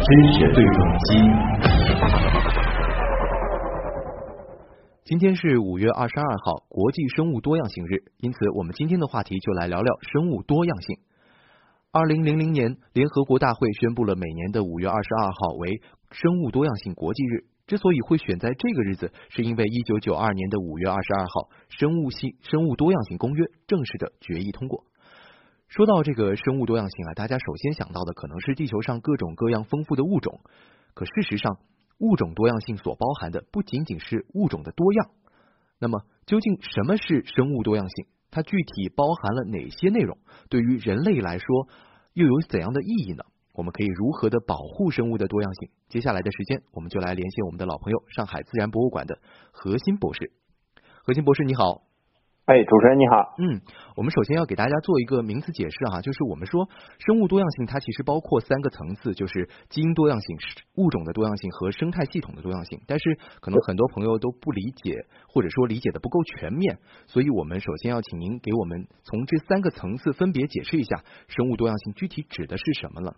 知识对撞机。今天是五月二十二号，国际生物多样性日，因此我们今天的话题就来聊聊生物多样性。二零零零年，联合国大会宣布了每年的五月二十二号为生物多样性国际日。之所以会选在这个日子，是因为一九九二年的五月二十二号，生物性生物多样性公约正式的决议通过。说到这个生物多样性啊，大家首先想到的可能是地球上各种各样丰富的物种。可事实上，物种多样性所包含的不仅仅是物种的多样。那么，究竟什么是生物多样性？它具体包含了哪些内容？对于人类来说，又有怎样的意义呢？我们可以如何的保护生物的多样性？接下来的时间，我们就来连线我们的老朋友上海自然博物馆的何新博士。何新博士，你好。哎，主持人你好。嗯，我们首先要给大家做一个名词解释哈，就是我们说生物多样性它其实包括三个层次，就是基因多样性、物种的多样性和生态系统的多样性。但是可能很多朋友都不理解，或者说理解的不够全面，所以我们首先要请您给我们从这三个层次分别解释一下生物多样性具体指的是什么了。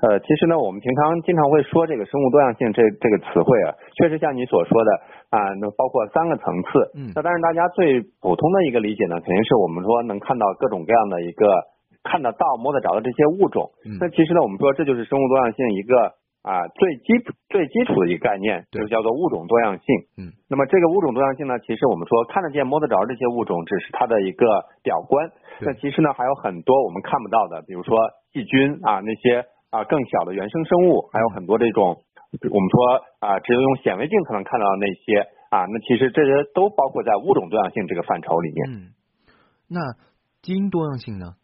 呃，其实呢，我们平常经常会说这个生物多样性这这个词汇啊，确实像你所说的啊，那包括三个层次。嗯。那当然，大家最普通的一个理解呢，肯定是我们说能看到各种各样的一个看得到、摸得着的这些物种。嗯。那其实呢，我们说这就是生物多样性一个啊最基最基础的一个概念，就叫做物种多样性。嗯。那么这个物种多样性呢，其实我们说看得见、摸得着这些物种，只是它的一个表观。那其实呢，还有很多我们看不到的，比如说细菌啊那些。啊，更小的原生生物，还有很多这种，我们说啊，只有用显微镜才能看到的那些啊，那其实这些都包括在物种多样性这个范畴里面。嗯，那基因多样性呢？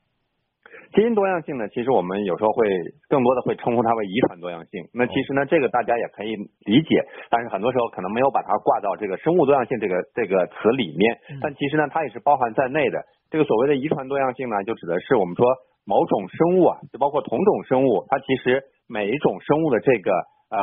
基因多样性呢，其实我们有时候会更多的会称呼它为遗传多样性。那其实呢，这个大家也可以理解，但是很多时候可能没有把它挂到这个生物多样性这个这个词里面。但其实呢，它也是包含在内的。这个所谓的遗传多样性呢，就指的是我们说。某种生物啊，就包括同种生物，它其实每一种生物的这个呃，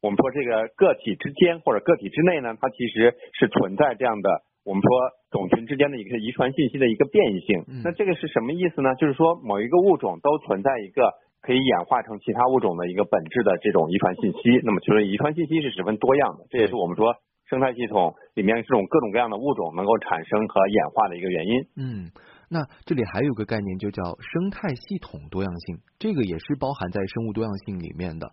我们说这个个体之间或者个体之内呢，它其实是存在这样的，我们说种群之间的一个遗传信息的一个变异性。那这个是什么意思呢？就是说某一个物种都存在一个可以演化成其他物种的一个本质的这种遗传信息。那么其实遗传信息是十分多样的，这也是我们说生态系统里面这种各种各样的物种能够产生和演化的一个原因。嗯。那这里还有个概念，就叫生态系统多样性，这个也是包含在生物多样性里面的。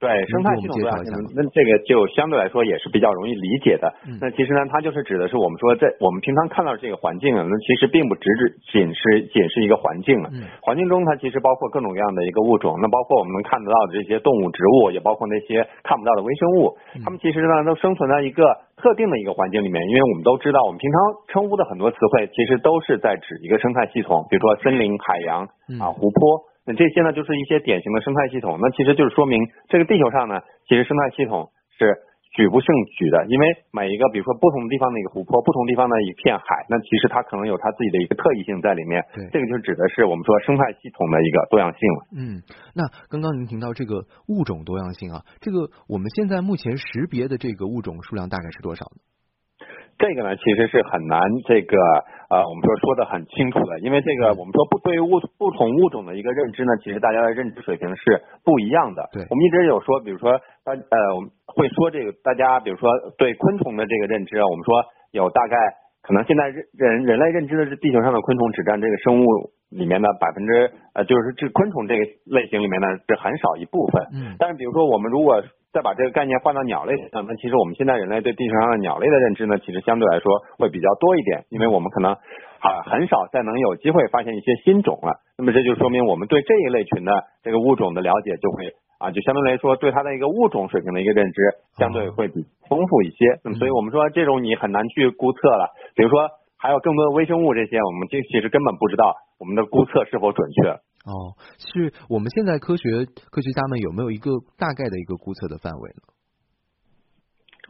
对生态系统多样性，那这个就相对来说也是比较容易理解的。那其实呢，它就是指的是我们说在我们平常看到这个环境啊，那其实并不只只仅是仅是一个环境啊。环境中它其实包括各种各样的一个物种，那包括我们能看得到的这些动物、植物，也包括那些看不到的微生物。它们其实呢都生存在一个特定的一个环境里面，因为我们都知道，我们平常称呼的很多词汇其实都是在指一个生态系统，比如说森林、海洋啊、湖泊。那这些呢，就是一些典型的生态系统。那其实就是说明，这个地球上呢，其实生态系统是举不胜举的。因为每一个，比如说不同地方的一个湖泊，不同地方的一片海，那其实它可能有它自己的一个特异性在里面。对，这个就指的是我们说生态系统的一个多样性了。嗯，那刚刚您提到这个物种多样性啊，这个我们现在目前识别的这个物种数量大概是多少呢？这个呢，其实是很难这个呃，我们说说的很清楚的，因为这个我们说不对于物不同物种的一个认知呢，其实大家的认知水平是不一样的。对，我们一直有说，比如说大呃，我们会说这个大家，比如说对昆虫的这个认知啊，我们说有大概可能现在人人人类认知的是地球上的昆虫只占这个生物里面的百分之呃，就是这昆虫这个类型里面呢是很少一部分。嗯，但是比如说我们如果再把这个概念换到鸟类上，那其实我们现在人类对地球上的鸟类的认知呢，其实相对来说会比较多一点，因为我们可能啊很少再能有机会发现一些新种了。那么这就说明我们对这一类群的这个物种的了解就会啊，就相对来说对它的一个物种水平的一个认知相对会比丰富一些。那么所以我们说这种你很难去估测了。比如说还有更多的微生物这些，我们这其实根本不知道我们的估测是否准确。哦，是我们现在科学科学家们有没有一个大概的一个估测的范围呢？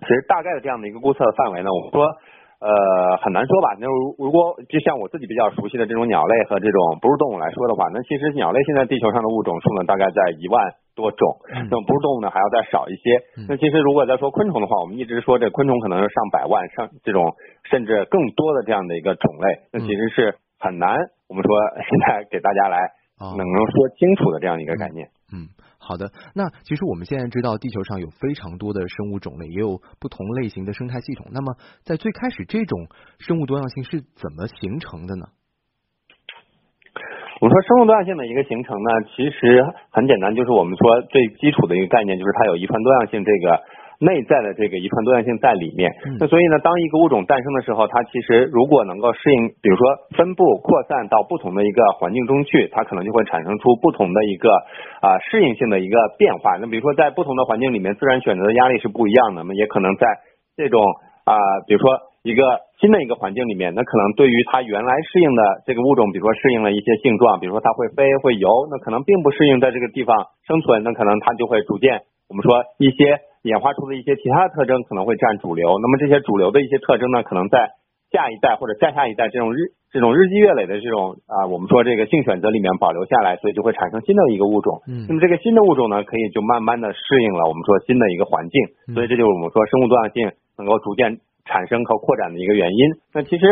其实大概的这样的一个估测的范围呢，我们说呃很难说吧。那如如果就像我自己比较熟悉的这种鸟类和这种哺乳动物来说的话，那其实鸟类现在地球上的物种数呢大概在一万多种，那么哺乳动物呢还要再少一些。那其实如果再说昆虫的话，我们一直说这昆虫可能是上百万上这种甚至更多的这样的一个种类，那其实是。很难，我们说现在给大家来能够说清楚的这样一个概念。嗯，好的。那其实我们现在知道，地球上有非常多的生物种类，也有不同类型的生态系统。那么在最开始，这种生物多样性是怎么形成的呢？我们说生物多样性的一个形成呢，其实很简单，就是我们说最基础的一个概念，就是它有遗传多样性这个。内在的这个遗传多样性在里面，那所以呢，当一个物种诞生的时候，它其实如果能够适应，比如说分布扩散到不同的一个环境中去，它可能就会产生出不同的一个啊适应性的一个变化。那比如说在不同的环境里面，自然选择的压力是不一样的，那么也可能在这种啊，比如说一个新的一个环境里面，那可能对于它原来适应的这个物种，比如说适应了一些性状，比如说它会飞会游，那可能并不适应在这个地方生存，那可能它就会逐渐我们说一些。演化出的一些其他的特征可能会占主流，那么这些主流的一些特征呢，可能在下一代或者下下一代这种日这种日积月累的这种啊，我们说这个性选择里面保留下来，所以就会产生新的一个物种。嗯，那么这个新的物种呢，可以就慢慢的适应了我们说新的一个环境，所以这就是我们说生物多样性能够逐渐产生和扩展的一个原因。那其实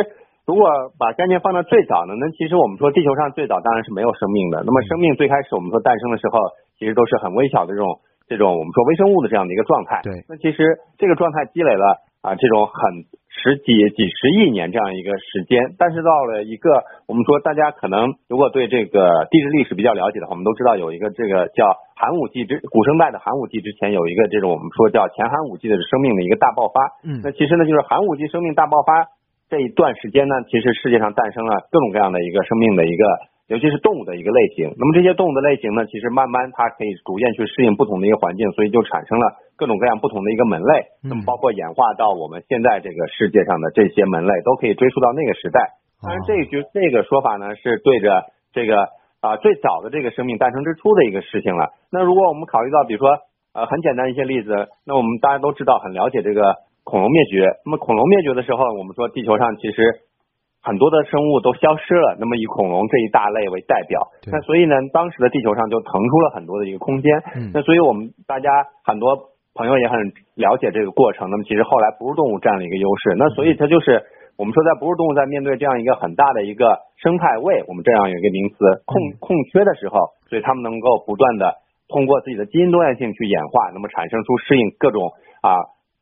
如果把概念放到最早呢，那其实我们说地球上最早当然是没有生命的。那么生命最开始我们说诞生的时候，其实都是很微小的这种。这种我们说微生物的这样的一个状态，对，那其实这个状态积累了啊这种很十几几十亿年这样一个时间，但是到了一个我们说大家可能如果对这个地质历史比较了解的话，我们都知道有一个这个叫寒武纪之古生代的寒武纪之前有一个这种我们说叫前寒武纪的生命的一个大爆发，嗯，那其实呢就是寒武纪生命大爆发这一段时间呢，其实世界上诞生了各种各样的一个生命的一个。尤其是动物的一个类型，那么这些动物的类型呢，其实慢慢它可以逐渐去适应不同的一个环境，所以就产生了各种各样不同的一个门类。那么包括演化到我们现在这个世界上的这些门类，都可以追溯到那个时代。当然，这句这个说法呢，是对着这个啊最早的这个生命诞生之初的一个事情了。那如果我们考虑到，比如说呃很简单一些例子，那我们大家都知道很了解这个恐龙灭绝。那么恐龙灭绝的时候，我们说地球上其实。很多的生物都消失了，那么以恐龙这一大类为代表，那所以呢，当时的地球上就腾出了很多的一个空间。那所以我们大家很多朋友也很了解这个过程。那么其实后来哺乳动物占了一个优势。那所以它就是我们说在哺乳动物在面对这样一个很大的一个生态位，我们这样有一个名词空空缺的时候，所以它们能够不断的通过自己的基因多样性去演化，那么产生出适应各种啊。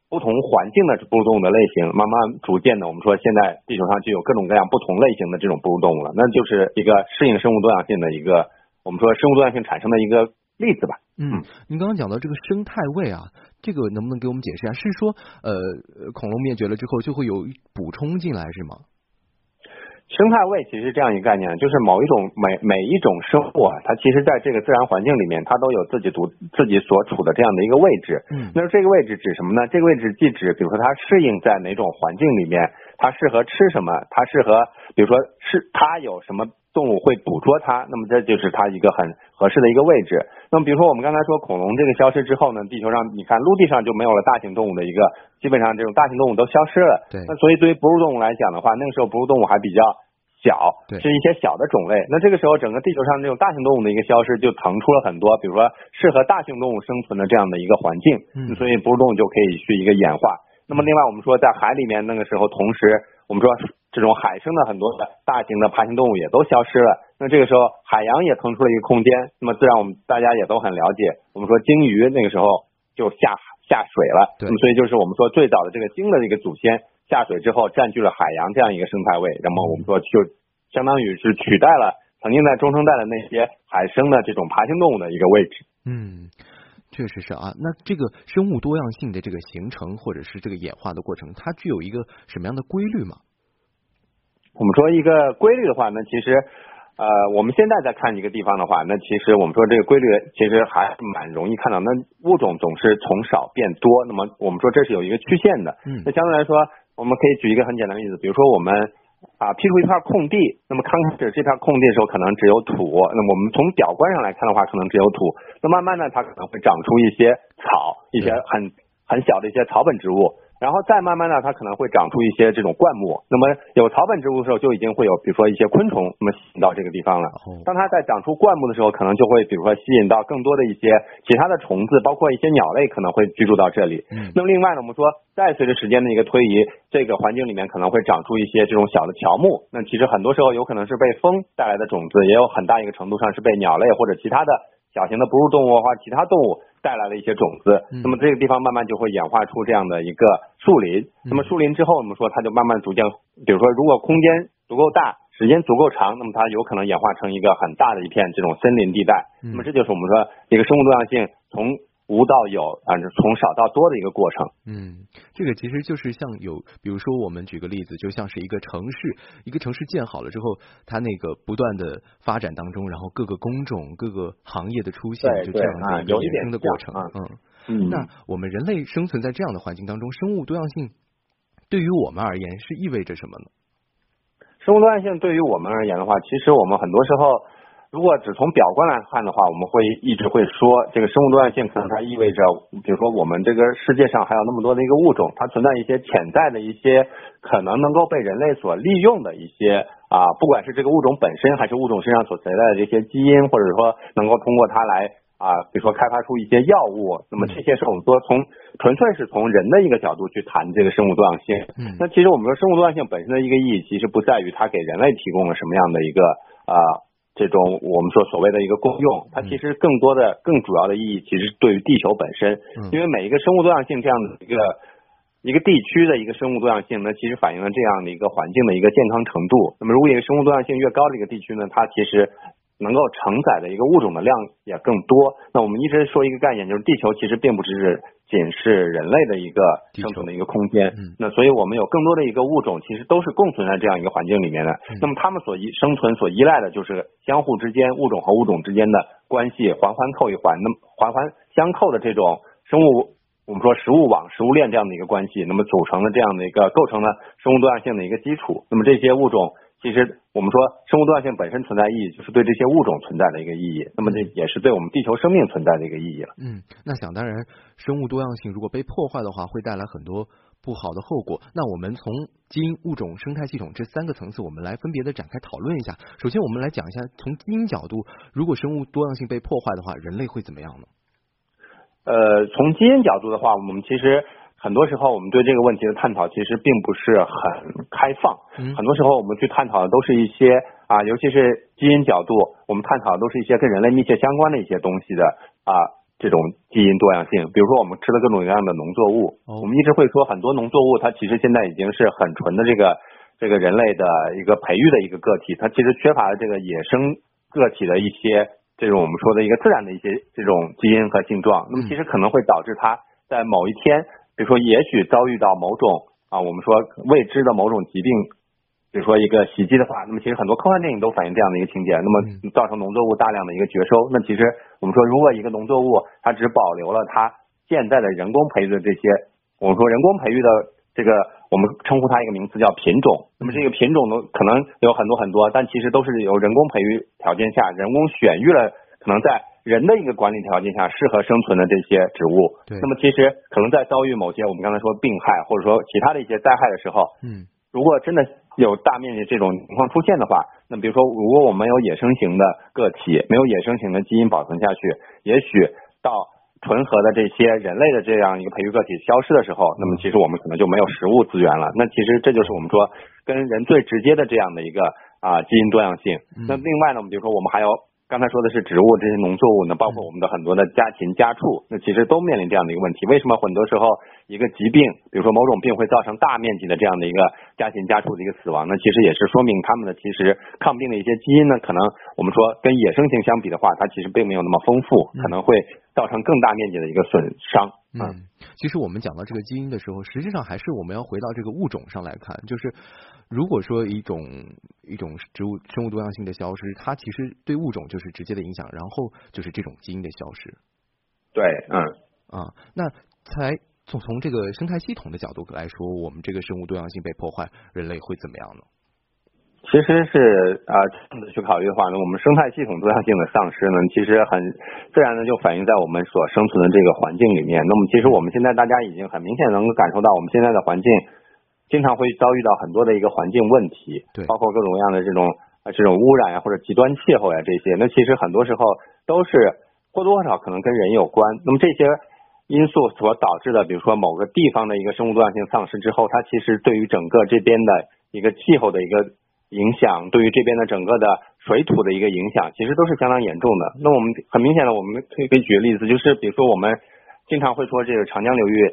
不同环境的哺乳动物的类型，慢慢逐渐的，我们说现在地球上就有各种各样不同类型的这种哺乳动物了，那就是一个适应生物多样性的一个，我们说生物多样性产生的一个例子吧。嗯，您刚刚讲到这个生态位啊，这个能不能给我们解释一下？是说呃，恐龙灭绝了之后就会有补充进来是吗？生态位其实这样一个概念，就是某一种每每一种生物啊，它其实在这个自然环境里面，它都有自己独自己所处的这样的一个位置。嗯，那这个位置指什么呢？这个位置既指，比如说它适应在哪种环境里面，它适合吃什么，它适合，比如说是它有什么动物会捕捉它，那么这就是它一个很合适的一个位置。那么比如说我们刚才说恐龙这个消失之后呢，地球上你看陆地上就没有了大型动物的一个，基本上这种大型动物都消失了。对。那所以对于哺乳动物来讲的话，那个时候哺乳动物还比较小，是一些小的种类。那这个时候整个地球上这种大型动物的一个消失，就腾出了很多，比如说适合大型动物生存的这样的一个环境。嗯。所以哺乳动物就可以去一个演化。那么另外我们说在海里面那个时候，同时我们说这种海生的很多的大型的爬行动物也都消失了。那这个时候海洋也腾出了一个空间。那么自然我们大家也都很了解，我们说鲸鱼那个时候就下下水了。对。那么所以就是我们说最早的这个鲸的这个祖先下水之后占据了海洋这样一个生态位。那么我们说就相当于是取代了曾经在中生代的那些海生的这种爬行动物的一个位置。嗯，确实是啊。那这个生物多样性的这个形成或者是这个演化的过程，它具有一个什么样的规律吗？我们说一个规律的话，那其实呃，我们现在在看一个地方的话，那其实我们说这个规律其实还蛮容易看到。那物种总是从少变多，那么我们说这是有一个曲线的。嗯。那相对来说，我们可以举一个很简单的例子，比如说我们啊劈出一片空地，那么刚开始这片空地的时候可能只有土，那么我们从表观上来看的话，可能只有土。那慢慢的它可能会长出一些草，一些很很小的一些草本植物。然后再慢慢的，它可能会长出一些这种灌木。那么有草本植物的时候，就已经会有比如说一些昆虫，那么吸引到这个地方了。当它在长出灌木的时候，可能就会比如说吸引到更多的一些其他的虫子，包括一些鸟类可能会居住到这里。那么另外呢，我们说再随着时间的一个推移，这个环境里面可能会长出一些这种小的乔木。那其实很多时候有可能是被风带来的种子，也有很大一个程度上是被鸟类或者其他的小型的哺乳动物或其他动物。带来了一些种子，那么这个地方慢慢就会演化出这样的一个树林。那么树林之后，我们说它就慢慢逐渐，比如说如果空间足够大，时间足够长，那么它有可能演化成一个很大的一片这种森林地带。那么这就是我们说一个生物多样性从。无到有啊，从少到多的一个过程。嗯，这个其实就是像有，比如说我们举个例子，就像是一个城市，一个城市建好了之后，它那个不断的发展当中，然后各个工种、各个行业的出现，就这样的一个衍生的过程。嗯，那我们人类生存在这样的环境当中，生物多样性对于我们而言是意味着什么呢？生物多样性对于我们而言的话，其实我们很多时候。如果只从表观来看的话，我们会一直会说，这个生物多样性可能它意味着，比如说我们这个世界上还有那么多的一个物种，它存在一些潜在的一些可能能够被人类所利用的一些啊，不管是这个物种本身，还是物种身上所携带的这些基因，或者说能够通过它来啊，比如说开发出一些药物，那么这些是我们说从纯粹是从人的一个角度去谈这个生物多样性。嗯。那其实我们说生物多样性本身的一个意义，其实不在于它给人类提供了什么样的一个啊。这种我们说所谓的一个公用，它其实更多的、更主要的意义，其实对于地球本身，因为每一个生物多样性这样的一个一个地区的一个生物多样性，那其实反映了这样的一个环境的一个健康程度。那么，如果一个生物多样性越高的一个地区呢，它其实。能够承载的一个物种的量也更多。那我们一直说一个概念，就是地球其实并不只是仅是人类的一个生存的一个空间。那所以我们有更多的一个物种，其实都是共存在这样一个环境里面的。那么它们所依生存所依赖的就是相互之间物种和物种之间的关系，环环扣一环，那么环环相扣的这种生物，我们说食物网、食物链这样的一个关系，那么组成了这样的一个构成了生物多样性的一个基础。那么这些物种。其实我们说生物多样性本身存在意义，就是对这些物种存在的一个意义。那么这也是对我们地球生命存在的一个意义了。嗯，那想当然，生物多样性如果被破坏的话，会带来很多不好的后果。那我们从基因、物种、生态系统这三个层次，我们来分别的展开讨论一下。首先，我们来讲一下从基因角度，如果生物多样性被破坏的话，人类会怎么样呢？呃，从基因角度的话，我们其实。很多时候，我们对这个问题的探讨其实并不是很开放。很多时候，我们去探讨的都是一些啊，尤其是基因角度，我们探讨的都是一些跟人类密切相关的一些东西的啊，这种基因多样性。比如说，我们吃了各种各样的农作物，我们一直会说很多农作物它其实现在已经是很纯的这个这个人类的一个培育的一个个体，它其实缺乏了这个野生个体的一些这种我们说的一个自然的一些这种基因和性状。那么，其实可能会导致它在某一天。比如说，也许遭遇到某种啊，我们说未知的某种疾病，比如说一个袭击的话，那么其实很多科幻电影都反映这样的一个情节。那么造成农作物大量的一个绝收。那其实我们说，如果一个农作物它只保留了它现在的人工培育的这些，我们说人工培育的这个，我们称呼它一个名词叫品种。那么这个品种呢，可能有很多很多，但其实都是由人工培育条件下人工选育了，可能在。人的一个管理条件下适合生存的这些植物，那么其实可能在遭遇某些我们刚才说病害或者说其他的一些灾害的时候，嗯，如果真的有大面积这种情况出现的话，那比如说如果我们有野生型的个体，没有野生型的基因保存下去，也许到纯合的这些人类的这样一个培育个体消失的时候，那么其实我们可能就没有食物资源了。那其实这就是我们说跟人最直接的这样的一个啊基因多样性。那另外呢，我们比如说我们还有。刚才说的是植物这些农作物呢，包括我们的很多的家禽家畜，那其实都面临这样的一个问题。为什么很多时候一个疾病，比如说某种病会造成大面积的这样的一个家禽家畜的一个死亡呢？其实也是说明他们的其实抗病的一些基因呢，可能我们说跟野生型相比的话，它其实并没有那么丰富，可能会造成更大面积的一个损伤。嗯，其实我们讲到这个基因的时候，实际上还是我们要回到这个物种上来看，就是。如果说一种一种植物生物多样性的消失，它其实对物种就是直接的影响，然后就是这种基因的消失。对，嗯啊，那才从从这个生态系统的角度来说，我们这个生物多样性被破坏，人类会怎么样呢？其实是啊，这样子去考虑的话呢，我们生态系统多样性的丧失呢，其实很自然的就反映在我们所生存的这个环境里面。那么，其实我们现在大家已经很明显能够感受到，我们现在的环境经常会遭遇到很多的一个环境问题，对，包括各种各样的这种啊这种污染呀，或者极端气候呀这些。那其实很多时候都是或多或少可能跟人有关。那么这些因素所导致的，比如说某个地方的一个生物多样性丧失之后，它其实对于整个这边的一个气候的一个。影响对于这边的整个的水土的一个影响，其实都是相当严重的。那我们很明显的，我们可以可以举个例子，就是比如说我们经常会说这个长江流域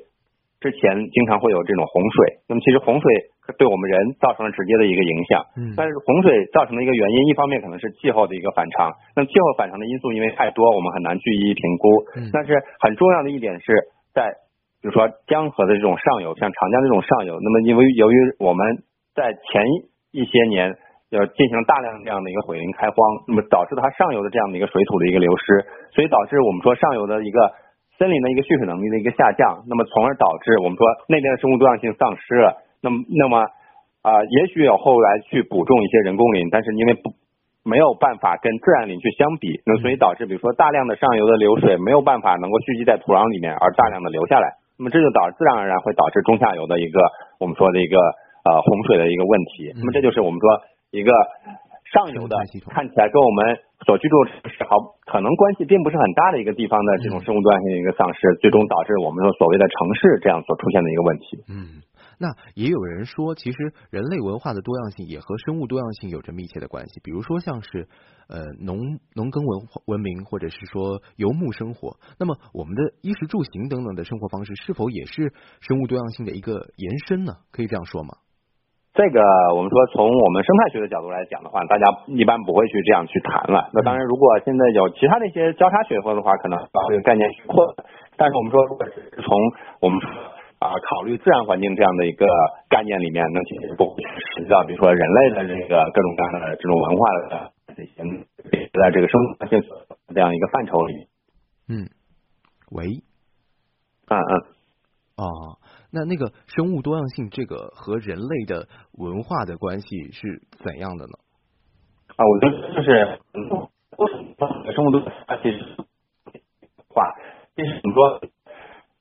之前经常会有这种洪水。那么其实洪水对我们人造成了直接的一个影响。嗯。但是洪水造成的一个原因，一方面可能是气候的一个反常。那么气候反常的因素因为太多，我们很难去一一评估。嗯。但是很重要的一点是在，比如说江河的这种上游，像长江这种上游，那么因为由于我们在前一些年。要进行大量这样的一个毁林开荒，那么导致它上游的这样的一个水土的一个流失，所以导致我们说上游的一个森林的一个蓄水能力的一个下降，那么从而导致我们说那边的生物多样性丧失了。那么，那么啊，也许有后来去补种一些人工林，但是因为不没有办法跟自然林去相比，那所以导致比如说大量的上游的流水没有办法能够蓄积在土壤里面，而大量的流下来，那么这就导致自然而然会导致中下游的一个我们说的一个呃洪水的一个问题。那么这就是我们说。一个上游的看起来跟我们所居住好可能关系并不是很大的一个地方的这种生物多样性的一个丧失，最终导致我们说所谓的城市这样所出现的一个问题。嗯，那也有人说，其实人类文化的多样性也和生物多样性有着密切的关系。比如说像是呃农农耕文化文明，或者是说游牧生活，那么我们的衣食住行等等的生活方式，是否也是生物多样性的一个延伸呢？可以这样说吗？这个我们说从我们生态学的角度来讲的话，大家一般不会去这样去谈了。那当然，如果现在有其他的一些交叉学科的话，可能把这个概念去扩。但是我们说，如果是从我们啊考虑自然环境这样的一个概念里面，那其实不会涉及到比如说人类的这个各种各样的这种文化的这些在这个生态性这样一个范畴里。嗯，喂，嗯嗯，哦。那那个生物多样性，这个和人类的文化的关系是怎样的呢？啊，我觉得就是生物多样性化，就是怎么说，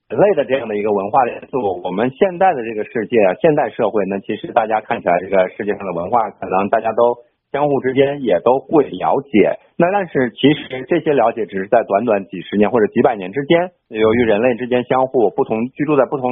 人类的这样的一个文化元素。我们现在的这个世界，现代社会呢，其实大家看起来这个世界上的文化，可能大家都相互之间也都会了解。那但是其实这些了解只是在短短几十年或者几百年之间，由于人类之间相互不同居住在不同。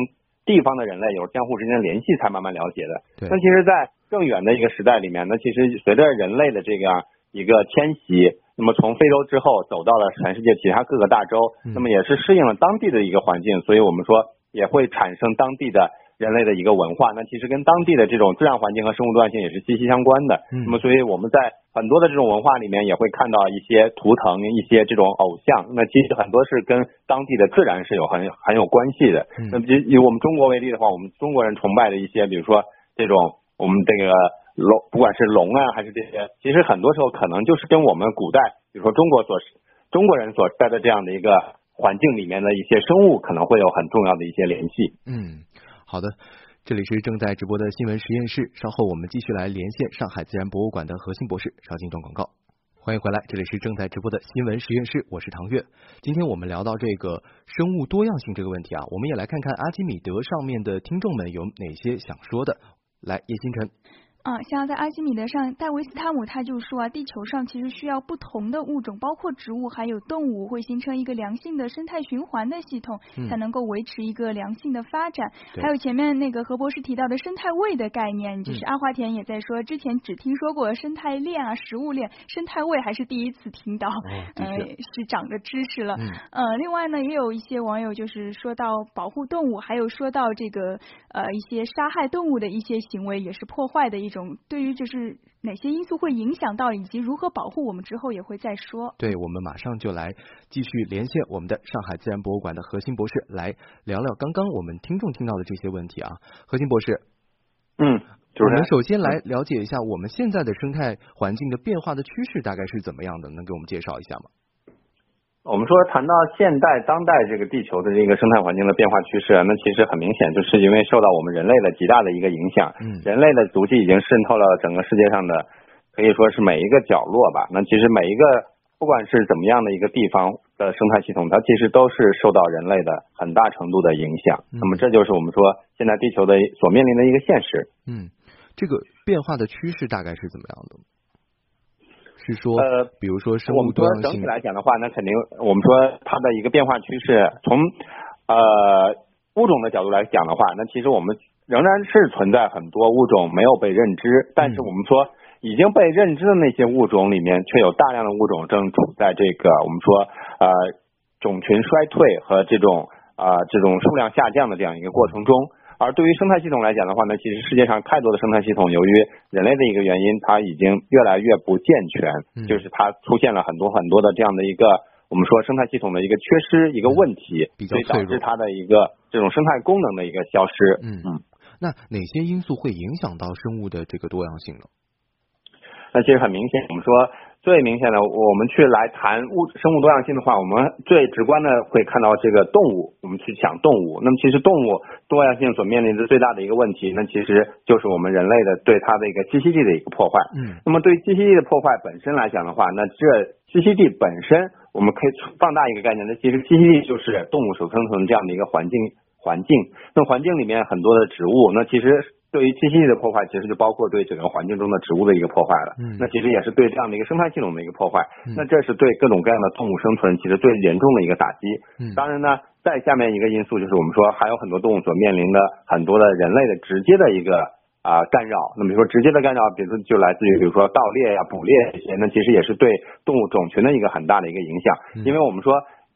地方的人类有相互之间的联系，才慢慢了解的。那其实，在更远的一个时代里面，那其实随着人类的这样一个迁徙，那么从非洲之后走到了全世界其他各个大洲，那么也是适应了当地的一个环境，所以我们说也会产生当地的。人类的一个文化，那其实跟当地的这种自然环境和生物多样性也是息息相关的。那么，所以我们在很多的这种文化里面也会看到一些图腾、一些这种偶像。那其实很多是跟当地的自然是有很很有关系的。那么，以以我们中国为例的话，我们中国人崇拜的一些，比如说这种我们这个龙，不管是龙啊还是这些，其实很多时候可能就是跟我们古代，比如说中国所中国人所在的这样的一个环境里面的一些生物，可能会有很重要的一些联系。嗯。好的，这里是正在直播的新闻实验室。稍后我们继续来连线上海自然博物馆的核心博士。稍进一段广告，欢迎回来，这里是正在直播的新闻实验室，我是唐月。今天我们聊到这个生物多样性这个问题啊，我们也来看看阿基米德上面的听众们有哪些想说的。来，叶星辰。啊，像在阿基米德上，戴维斯塔姆他就说啊，地球上其实需要不同的物种，包括植物还有动物，会形成一个良性的生态循环的系统，才能够维持一个良性的发展。还有前面那个何博士提到的生态位的概念，就是阿华田也在说，之前只听说过生态链啊、食物链，生态位还是第一次听到，嗯，是长着知识了。嗯，另外呢，也有一些网友就是说到保护动物，还有说到这个呃一些杀害动物的一些行为，也是破坏的一。种对于就是哪些因素会影响到，以及如何保护，我们之后也会再说。对，我们马上就来继续连线我们的上海自然博物馆的核心博士，来聊聊刚刚我们听众听到的这些问题啊。核心博士，嗯，我们首先来了解一下我们现在的生态环境的变化的趋势大概是怎么样的，能给我们介绍一下吗？我们说谈到现代当代这个地球的这个生态环境的变化趋势，那其实很明显就是因为受到我们人类的极大的一个影响，嗯，人类的足迹已经渗透了整个世界上的，可以说是每一个角落吧。那其实每一个不管是怎么样的一个地方的生态系统，它其实都是受到人类的很大程度的影响。那么这就是我们说现在地球的所面临的一个现实。嗯，这个变化的趋势大概是怎么样的？是说，呃，比如说生物多样性，整体来讲的话，那肯定我们说它的一个变化趋势，从呃物种的角度来讲的话，那其实我们仍然是存在很多物种没有被认知，但是我们说已经被认知的那些物种里面，却有大量的物种正处在这个我们说呃种群衰退和这种啊这种数量下降的这样一个过程中。而对于生态系统来讲的话呢，其实世界上太多的生态系统，由于人类的一个原因，它已经越来越不健全，就是它出现了很多很多的这样的一个我们说生态系统的一个缺失一个问题，所以导致它的一个这种生态功能的一个消失。嗯嗯，那哪些因素会影响到生物的这个多样性呢？那其实很明显，我们说。最明显的，我们去来谈物生物多样性的话，我们最直观的会看到这个动物。我们去讲动物，那么其实动物多样性所面临的最大的一个问题，那其实就是我们人类的对它的一个栖息地的一个破坏。嗯。那么对栖息地的破坏本身来讲的话，那这栖息地本身，我们可以放大一个概念，那其实栖息地就是动物所生存这样的一个环境环境。那环境里面很多的植物，那其实。对于栖息地的破坏，其实就包括对整个环境中的植物的一个破坏了。嗯，那其实也是对这样的一个生态系统的一个破坏。那这是对各种各样的动物生存其实最严重的一个打击。嗯，当然呢，再下面一个因素就是我们说还有很多动物所面临的很多的人类的直接的一个啊干扰。那么比如说直接的干扰，比如说就来自于比如说盗猎呀、捕猎这些，那其实也是对动物种群的一个很大的一个影响。因为我们说。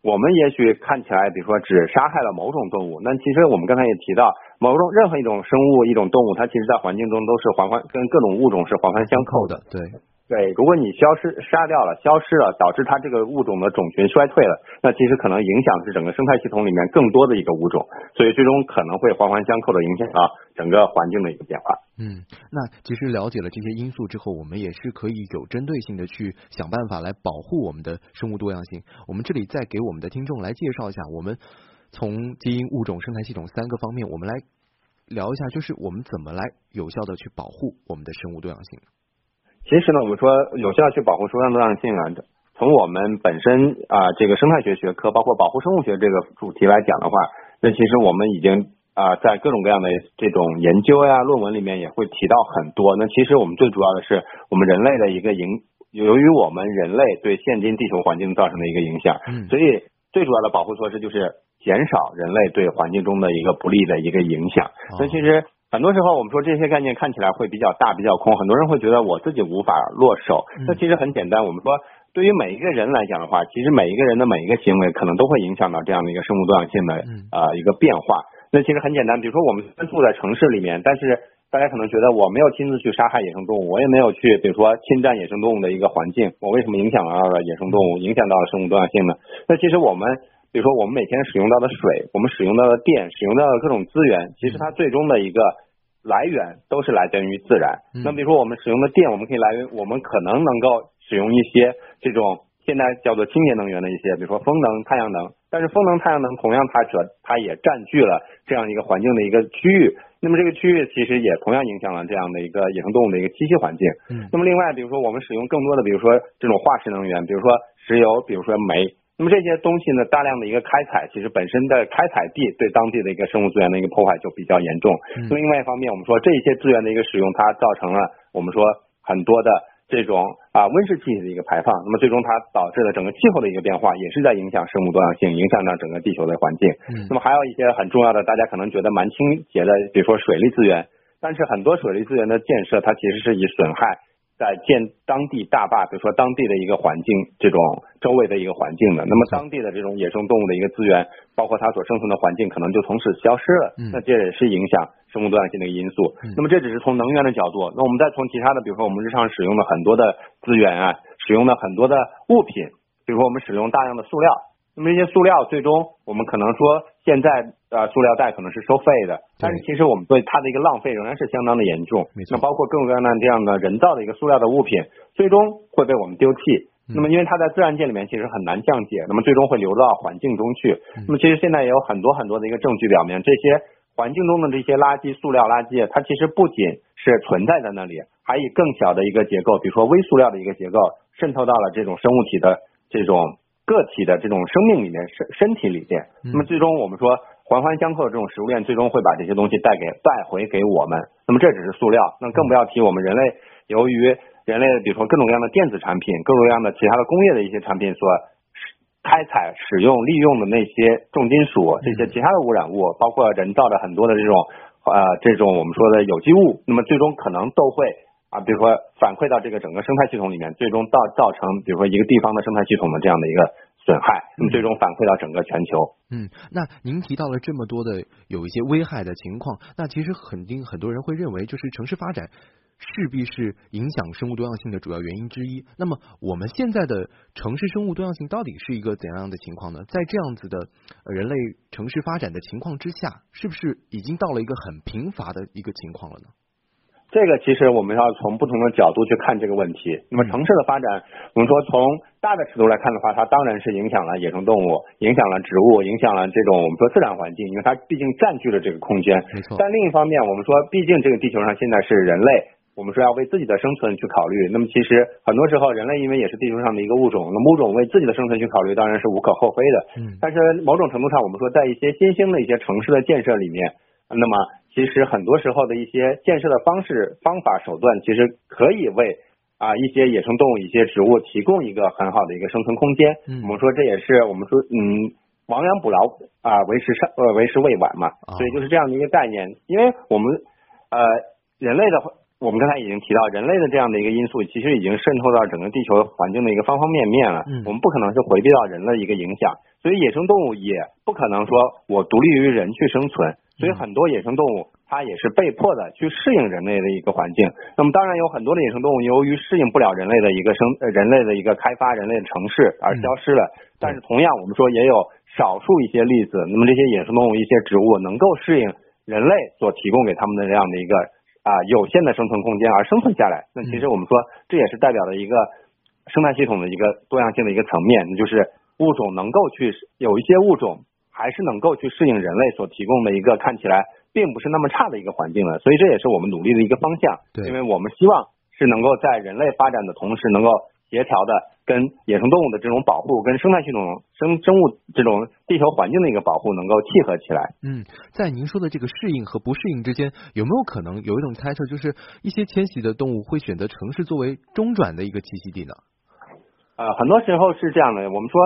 我们也许看起来，比如说只杀害了某种动物，那其实我们刚才也提到，某种任何一种生物、一种动物，它其实在环境中都是环环跟各种物种是环环相扣的。对。对，如果你消失杀掉了，消失了，导致它这个物种的种群衰退了，那其实可能影响是整个生态系统里面更多的一个物种，所以最终可能会环环相扣的影响啊整个环境的一个变化。嗯，那其实了解了这些因素之后，我们也是可以有针对性的去想办法来保护我们的生物多样性。我们这里再给我们的听众来介绍一下，我们从基因、物种、生态系统三个方面，我们来聊一下，就是我们怎么来有效的去保护我们的生物多样性。其实呢，我们说有效去保护生态多样性啊，从我们本身啊这个生态学学科，包括保护生物学这个主题来讲的话，那其实我们已经啊在各种各样的这种研究呀、论文里面也会提到很多。那其实我们最主要的是我们人类的一个影，由于我们人类对现今地球环境造成的一个影响，所以最主要的保护措施就是减少人类对环境中的一个不利的一个影响。那其实。很多时候，我们说这些概念看起来会比较大、比较空，很多人会觉得我自己无法落手。那其实很简单，我们说对于每一个人来讲的话，其实每一个人的每一个行为可能都会影响到这样的一个生物多样性的呃一个变化。那其实很简单，比如说我们住在城市里面，但是大家可能觉得我没有亲自去杀害野生动物，我也没有去比如说侵占野生动物的一个环境，我为什么影响到了野生动物，影响到了生物多样性呢？那其实我们比如说我们每天使用到的水，我们使用到的电，使用到的各种资源，其实它最终的一个。来源都是来源于自然。那比如说我们使用的电，我们可以来源，我们可能能够使用一些这种现在叫做清洁能源的一些，比如说风能、太阳能。但是风能、太阳能同样它者它也占据了这样一个环境的一个区域。那么这个区域其实也同样影响了这样的一个野生动物的一个栖息环境。那么另外，比如说我们使用更多的，比如说这种化石能源，比如说石油，比如说煤。那么这些东西呢，大量的一个开采，其实本身的开采地对当地的一个生物资源的一个破坏就比较严重。另外一方面，我们说这些资源的一个使用，它造成了我们说很多的这种啊温室气体的一个排放。那么最终它导致了整个气候的一个变化，也是在影响生物多样性，影响到整个地球的环境。那么还有一些很重要的，大家可能觉得蛮清洁的，比如说水利资源，但是很多水利资源的建设，它其实是以损害。在建当地大坝，比如说当地的一个环境，这种周围的一个环境的，那么当地的这种野生动物的一个资源，包括它所生存的环境，可能就从此消失了。那这也是影响生物多样性的一个因素。那么这只是从能源的角度，那我们再从其他的，比如说我们日常使用的很多的资源啊，使用的很多的物品，比如说我们使用大量的塑料。那么这些塑料最终，我们可能说现在呃塑料袋可能是收费的，但是其实我们对它的一个浪费仍然是相当的严重。那包括各种各样的这样的人造的一个塑料的物品，最终会被我们丢弃。那么因为它在自然界里面其实很难降解，那么最终会流到环境中去。那么其实现在也有很多很多的一个证据表明，这些环境中的这些垃圾、塑料垃圾，它其实不仅是存在在那里，还以更小的一个结构，比如说微塑料的一个结构，渗透到了这种生物体的这种个体的这种生命里面、身身体里面。那么最终我们说环环相扣的这种食物链，最终会把这些东西带给带回给我们。那么这只是塑料，那更不要提我们人类由于人类比如说各种各样的电子产品，各种各样的其他的工业的一些产品所开采、使用、利用的那些重金属，这些其他的污染物，包括人造的很多的这种呃这种我们说的有机物，那么最终可能都会啊，比如说反馈到这个整个生态系统里面，最终造造成比如说一个地方的生态系统的这样的一个损害，那么最终反馈到整个全球。嗯，那您提到了这么多的有一些危害的情况，那其实肯定很多人会认为，就是城市发展。势必是影响生物多样性的主要原因之一。那么，我们现在的城市生物多样性到底是一个怎样的情况呢？在这样子的人类城市发展的情况之下，是不是已经到了一个很贫乏的一个情况了呢？这个其实我们要从不同的角度去看这个问题。那么，城市的发展，我们说从大的尺度来看的话，它当然是影响了野生动物，影响了植物，影响了这种我们说自然环境，因为它毕竟占据了这个空间。没错。但另一方面，我们说，毕竟这个地球上现在是人类。我们说要为自己的生存去考虑，那么其实很多时候人类因为也是地球上的一个物种，那物种为自己的生存去考虑当然是无可厚非的。嗯。但是某种程度上，我们说在一些新兴的一些城市的建设里面，那么其实很多时候的一些建设的方式、方法、手段，其实可以为啊一些野生动物、一些植物提供一个很好的一个生存空间。嗯。我们说这也是我们说嗯亡羊补牢啊为时尚呃为时未晚嘛。所以就是这样的一个概念，因为我们呃人类的。我们刚才已经提到，人类的这样的一个因素，其实已经渗透到整个地球环境的一个方方面面了。嗯，我们不可能是回避到人的一个影响，所以野生动物也不可能说我独立于人去生存。所以很多野生动物它也是被迫的去适应人类的一个环境。那么当然有很多的野生动物由于适应不了人类的一个生人类的一个开发人类的城市而消失了。但是同样我们说也有少数一些例子，那么这些野生动物一些植物能够适应人类所提供给他们的这样的一个。啊，有限的生存空间而生存下来，那其实我们说这也是代表了一个生态系统的一个多样性的一个层面，那就是物种能够去有一些物种还是能够去适应人类所提供的一个看起来并不是那么差的一个环境的，所以这也是我们努力的一个方向。对，因为我们希望是能够在人类发展的同时能够。协调的跟野生动物的这种保护，跟生态系统生生物这种地球环境的一个保护能够契合起来。嗯，在您说的这个适应和不适应之间，有没有可能有一种猜测，就是一些迁徙的动物会选择城市作为中转的一个栖息地呢？呃，很多时候是这样的。我们说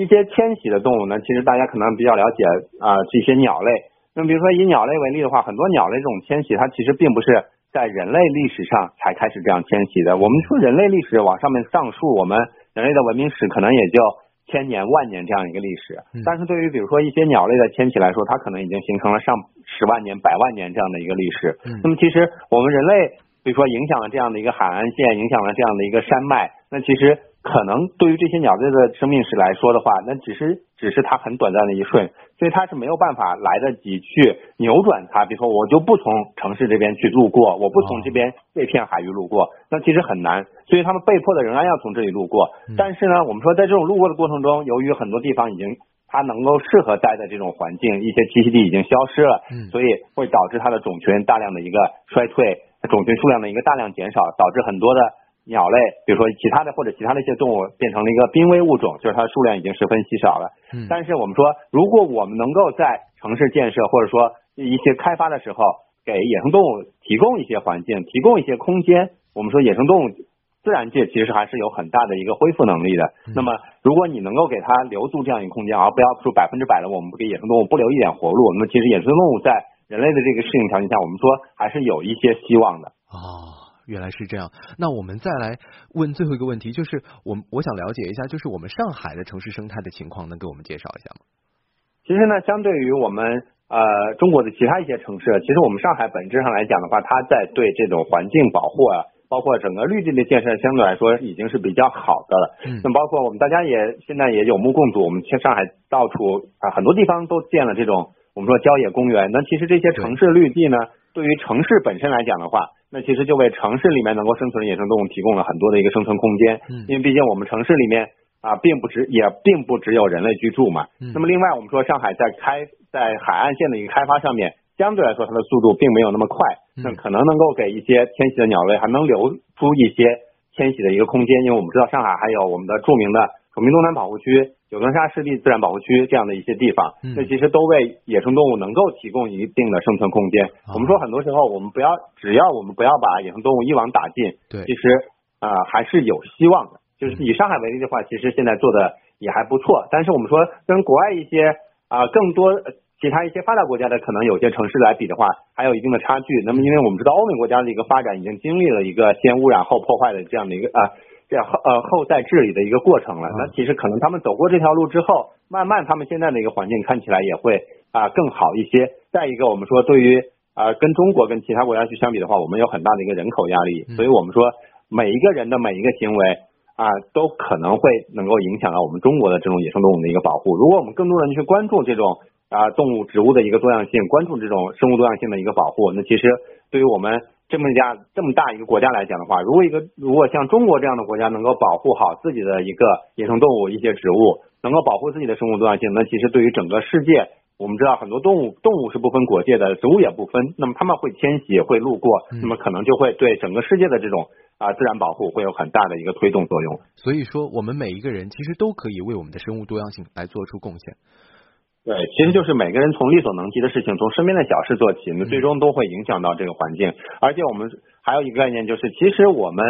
一些迁徙的动物呢，其实大家可能比较了解啊，这些鸟类。那么比如说以鸟类为例的话，很多鸟类这种迁徙，它其实并不是。在人类历史上才开始这样迁徙的。我们说人类历史往上面上溯，我们人类的文明史可能也就千年万年这样一个历史。但是对于比如说一些鸟类的迁徙来说，它可能已经形成了上十万年、百万年这样的一个历史。那么其实我们人类，比如说影响了这样的一个海岸线，影响了这样的一个山脉，那其实。可能对于这些鸟类的生命史来说的话，那只是只是它很短暂的一瞬，所以它是没有办法来得及去扭转它。比如说，我就不从城市这边去路过，我不从这边这片海域路过，那其实很难。所以他们被迫的仍然要从这里路过。但是呢，我们说在这种路过的过程中，由于很多地方已经它能够适合待的这种环境，一些栖息地已经消失了，所以会导致它的种群大量的一个衰退，种群数量的一个大量减少，导致很多的。鸟类，比如说其他的或者其他的一些动物变成了一个濒危物种，就是它的数量已经十分稀少了。嗯，但是我们说，如果我们能够在城市建设或者说一些开发的时候，给野生动物提供一些环境，提供一些空间，我们说野生动物自然界其实还是有很大的一个恢复能力的。那么，如果你能够给它留足这样一个空间，而不要说百分之百的我们不给野生动物不留一点活路，那么其实野生动物在人类的这个适应条件下，我们说还是有一些希望的。哦。原来是这样，那我们再来问最后一个问题，就是我我想了解一下，就是我们上海的城市生态的情况，能给我们介绍一下吗？其实呢，相对于我们呃中国的其他一些城市，其实我们上海本质上来讲的话，它在对这种环境保护啊，包括整个绿地的建设，相对来说已经是比较好的了。嗯。那包括我们大家也现在也有目共睹，我们上海到处啊很多地方都建了这种我们说郊野公园。那其实这些城市绿地呢，对于城市本身来讲的话，那其实就为城市里面能够生存的野生动物提供了很多的一个生存空间。嗯，因为毕竟我们城市里面啊，并不只也并不只有人类居住嘛。嗯。那么另外，我们说上海在开在海岸线的一个开发上面，相对来说它的速度并没有那么快，那可能能够给一些迁徙的鸟类还能留出一些迁徙的一个空间。因为我们知道上海还有我们的著名的崇明东南保护区。九层沙湿地自然保护区这样的一些地方，那其实都为野生动物能够提供一定的生存空间。我们说很多时候，我们不要只要我们不要把野生动物一网打尽，对，其实啊还是有希望的。就是以上海为例的话，其实现在做的也还不错。但是我们说跟国外一些啊更多其他一些发达国家的可能有些城市来比的话，还有一定的差距。那么因为我们知道欧美国家的一个发展已经经历了一个先污染后破坏的这样的一个啊。这样后呃后代治理的一个过程了，那其实可能他们走过这条路之后，慢慢他们现在的一个环境看起来也会啊更好一些。再一个，我们说对于啊跟中国跟其他国家去相比的话，我们有很大的一个人口压力，所以我们说每一个人的每一个行为啊都可能会能够影响到我们中国的这种野生动物的一个保护。如果我们更多人去关注这种啊动物植物的一个多样性，关注这种生物多样性的一个保护，那其实对于我们。这么家这么大一个国家来讲的话，如果一个如果像中国这样的国家能够保护好自己的一个野生动物、一些植物，能够保护自己的生物多样性，那其实对于整个世界，我们知道很多动物动物是不分国界的，植物也不分，那么他们会迁徙、会路过，那么可能就会对整个世界的这种啊自然保护会有很大的一个推动作用。所以说，我们每一个人其实都可以为我们的生物多样性来做出贡献。对，其实就是每个人从力所能及的事情，从身边的小事做起，那最终都会影响到这个环境。而且我们还有一个概念，就是其实我们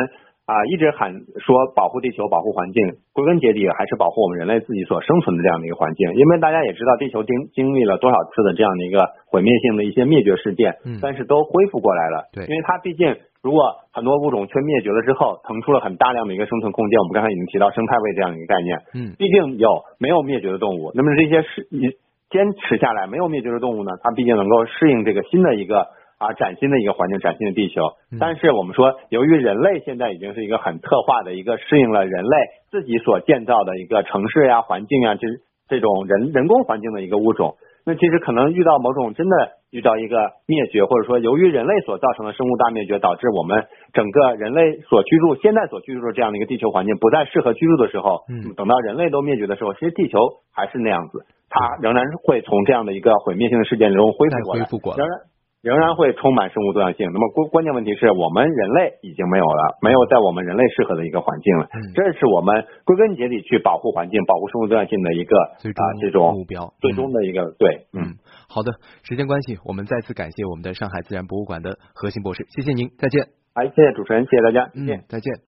啊一直喊说保护地球、保护环境，归根结底还是保护我们人类自己所生存的这样的一个环境。因为大家也知道，地球经经历了多少次的这样的一个毁灭性的一些灭绝事件，但是都恢复过来了。对，因为它毕竟如果很多物种却灭绝了之后，腾出了很大量的一个生存空间。我们刚才已经提到生态位这样的一个概念。嗯，毕竟有没有灭绝的动物，那么这些是你。坚持下来没有灭绝的动物呢，它毕竟能够适应这个新的一个啊崭新的一个环境，崭新的地球。但是我们说，由于人类现在已经是一个很特化的一个适应了人类自己所建造的一个城市呀、环境呀，这这种人人工环境的一个物种，那其实可能遇到某种真的遇到一个灭绝，或者说由于人类所造成的生物大灭绝，导致我们整个人类所居住现在所居住的这样的一个地球环境不再适合居住的时候，嗯，等到人类都灭绝的时候，其实地球还是那样子。它仍然会从这样的一个毁灭性的事件中恢复过来，仍然会充满生物多样性。那么关关键问题是我们人类已经没有了，没有在我们人类适合的一个环境了。这是我们归根结底去保护环境、保护生物多样性的一个啊这种目标，最终的一个对。嗯，好的，时间关系，我们再次感谢我们的上海自然博物馆的核心博士，谢谢您，再见。哎，谢谢主持人，谢谢大家，再见，再见。